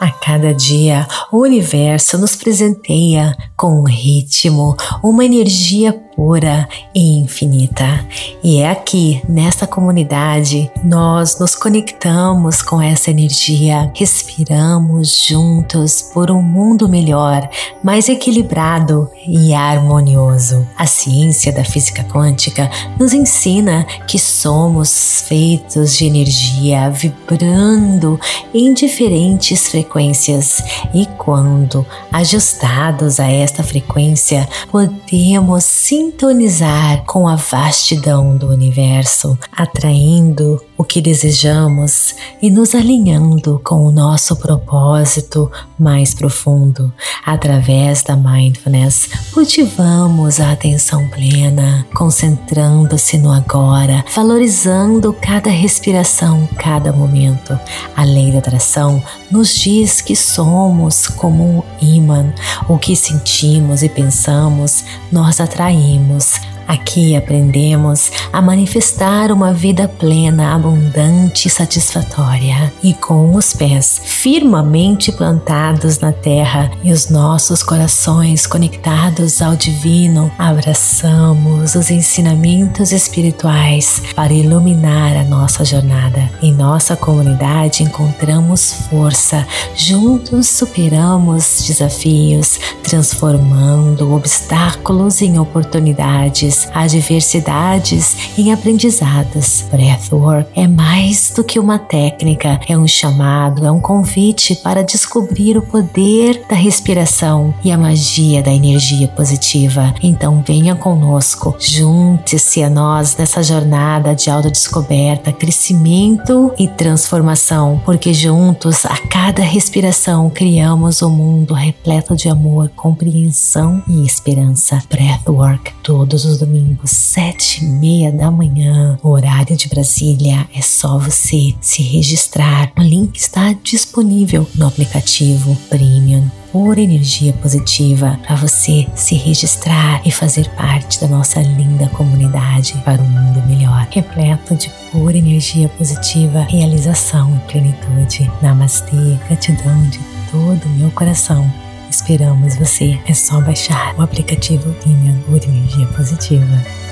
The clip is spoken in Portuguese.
A cada dia, o universo nos presenteia com um ritmo, uma energia pura e infinita. E é aqui, nesta comunidade, nós nos conectamos com essa energia, respiramos juntos por um mundo melhor, mais equilibrado e harmonioso. A ciência da física quântica nos ensina que somos feitos de energia vibrando em diferentes frequências e quando ajustados a esta frequência, podemos sintonizar com a vastidão do universo, atraindo o que desejamos e nos alinhando com o nosso propósito mais profundo. Através da mindfulness, cultivamos a atenção plena, concentrando-se no agora, valorizando cada respiração, cada momento. A lei da atração nos diz que somos como um imã, o que sentimos e pensamos, nós atraímos. Aqui aprendemos a manifestar uma vida plena, abundante e satisfatória. E com os pés firmemente plantados na terra e os nossos corações conectados ao divino, abraçamos os ensinamentos espirituais para iluminar a nossa jornada. Em nossa comunidade encontramos força, juntos superamos desafios, transformando obstáculos em oportunidades adversidades em aprendizados. Breathwork é mais do que uma técnica, é um chamado, é um convite para descobrir o poder da respiração e a magia da energia positiva. Então venha conosco, junte-se a nós nessa jornada de autodescoberta, crescimento e transformação, porque juntos a cada respiração criamos um mundo repleto de amor, compreensão e esperança. Breathwork todos os domingos, sete e meia da manhã, horário de Brasília. É só você se registrar. O link está disponível no aplicativo Premium por energia positiva para você se registrar e fazer parte da nossa linda comunidade para um mundo melhor, repleto de pura energia positiva, realização e plenitude. Namastê, gratidão de todo o meu coração. Esperamos você. É só baixar o aplicativo por Energia Positiva.